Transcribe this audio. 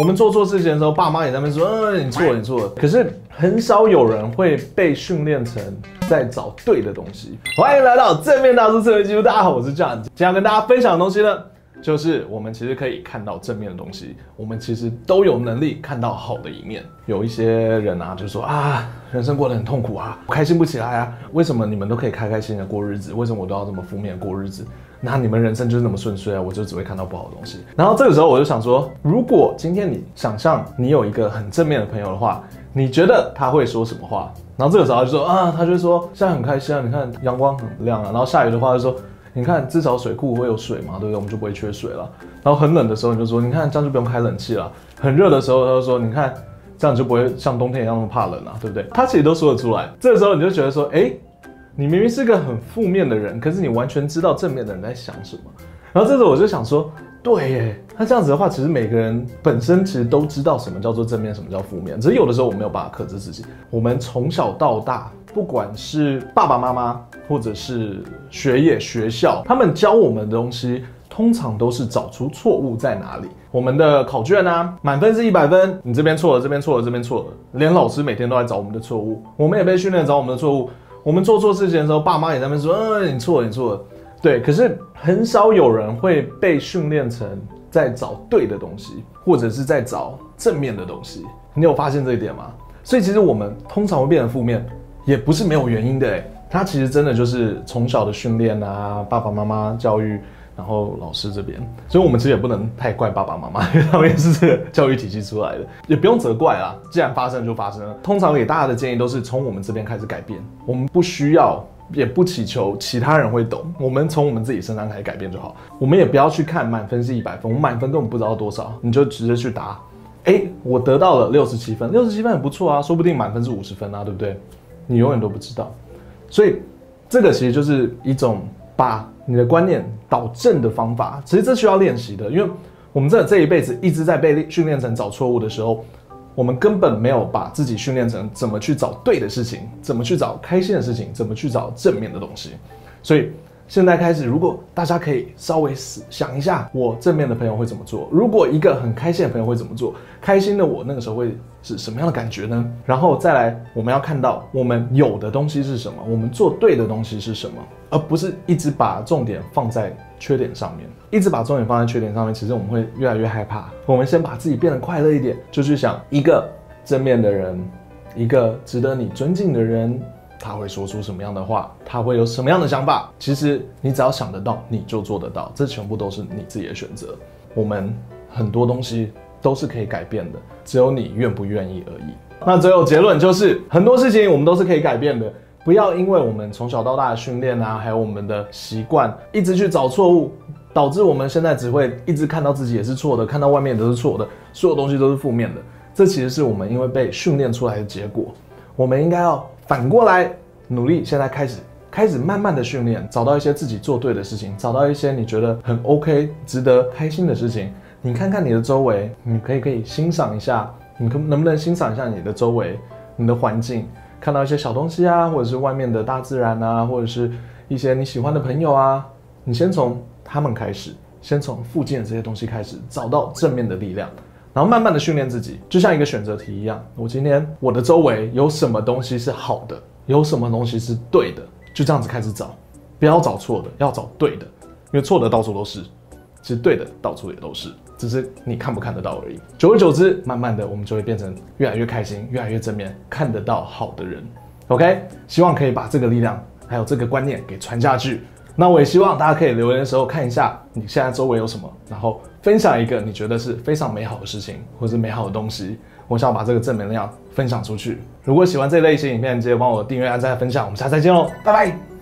我们做错事情的时候，爸妈也在那边说：“嗯，你错了，你错了。”可是很少有人会被训练成在找对的东西。欢迎来到正面大叔思维技术，大家好，我是 John。今天要跟大家分享的东西呢，就是我们其实可以看到正面的东西，我们其实都有能力看到好的一面。有一些人啊，就说啊，人生过得很痛苦啊，我开心不起来啊，为什么你们都可以开开心心的过日子，为什么我都要这么负面过日子？那你们人生就是那么顺遂啊？我就只会看到不好的东西。然后这个时候我就想说，如果今天你想象你有一个很正面的朋友的话，你觉得他会说什么话？然后这个时候他就说啊，他就说现在很开心啊，你看阳光很亮啊。然后下雨的话就说，你看至少水库会有水嘛，对不对？我们就不会缺水了。然后很冷的时候你就说，你看这样就不用开冷气了。很热的时候他就说，你看这样就不会像冬天一样那么怕冷了，对不对？他其实都说得出来。这个时候你就觉得说，哎。你明明是个很负面的人，可是你完全知道正面的人在想什么。然后这时候我就想说，对耶，那这样子的话，其实每个人本身其实都知道什么叫做正面，什么叫负面。只是有的时候我没有办法克制自己。我们从小到大，不管是爸爸妈妈，或者是学业、学校，他们教我们的东西，通常都是找出错误在哪里。我们的考卷啊，满分是一百分，你这边错了，这边错了，这边错了，连老师每天都在找我们的错误，我们也被训练找我们的错误。我们做错事情的时候，爸妈也在那边说：“嗯，你错了，你错了。”对，可是很少有人会被训练成在找对的东西，或者是在找正面的东西。你有发现这一点吗？所以其实我们通常会变成负面，也不是没有原因的。哎，它其实真的就是从小的训练啊，爸爸妈妈教育。然后老师这边，所以我们其实也不能太怪爸爸妈妈，因为他们也是这个教育体系出来的，也不用责怪啦。既然发生就发生了。通常给大家的建议都是从我们这边开始改变，我们不需要，也不祈求其他人会懂，我们从我们自己身上开始改变就好。我们也不要去看满分是一百分，我们满分根本不知道多少，你就直接去答。哎，我得到了六十七分，六十七分很不错啊，说不定满分是五十分啊，对不对？你永远都不知道。所以这个其实就是一种把。你的观念导正的方法，其实这需要练习的，因为我们这这一辈子一直在被训练成找错误的时候，我们根本没有把自己训练成怎么去找对的事情，怎么去找开心的事情，怎么去找正面的东西，所以。现在开始，如果大家可以稍微想一下，我正面的朋友会怎么做？如果一个很开心的朋友会怎么做？开心的我那个时候会是什么样的感觉呢？然后再来，我们要看到我们有的东西是什么，我们做对的东西是什么，而不是一直把重点放在缺点上面。一直把重点放在缺点上面，其实我们会越来越害怕。我们先把自己变得快乐一点，就去想一个正面的人，一个值得你尊敬的人。他会说出什么样的话？他会有什么样的想法？其实你只要想得到，你就做得到。这全部都是你自己的选择。我们很多东西都是可以改变的，只有你愿不愿意而已。那最后结论就是，很多事情我们都是可以改变的。不要因为我们从小到大的训练啊，还有我们的习惯，一直去找错误，导致我们现在只会一直看到自己也是错的，看到外面都是错的，所有东西都是负面的。这其实是我们因为被训练出来的结果。我们应该要。反过来努力，现在开始，开始慢慢的训练，找到一些自己做对的事情，找到一些你觉得很 OK、值得开心的事情。你看看你的周围，你可以可以欣赏一下，你可能不能欣赏一下你的周围，你的环境，看到一些小东西啊，或者是外面的大自然啊，或者是一些你喜欢的朋友啊，你先从他们开始，先从附近的这些东西开始，找到正面的力量。然后慢慢的训练自己，就像一个选择题一样。我今天我的周围有什么东西是好的，有什么东西是对的，就这样子开始找，不要找错的，要找对的，因为错的到处都是，其实对的到处也都是，只是你看不看得到而已。久而久之，慢慢的我们就会变成越来越开心，越来越正面，看得到好的人。OK，希望可以把这个力量还有这个观念给传下去。那我也希望大家可以留言的时候看一下你现在周围有什么，然后分享一个你觉得是非常美好的事情或是美好的东西。我想把这个正能量分享出去。如果喜欢这类型影片，记得帮我订阅、按赞、分享。我们下次再见喽，拜拜。